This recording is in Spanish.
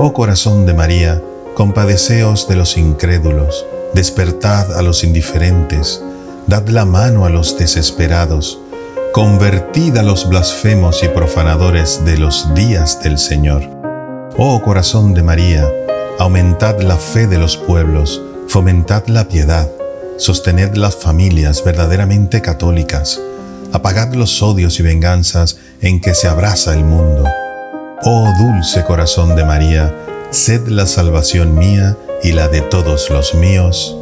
Oh corazón de María, compadeceos de los incrédulos, despertad a los indiferentes, dad la mano a los desesperados, convertid a los blasfemos y profanadores de los días del Señor. Oh corazón de María, aumentad la fe de los pueblos, fomentad la piedad, sostened las familias verdaderamente católicas, apagad los odios y venganzas en que se abraza el mundo. Oh dulce corazón de María, sed la salvación mía y la de todos los míos.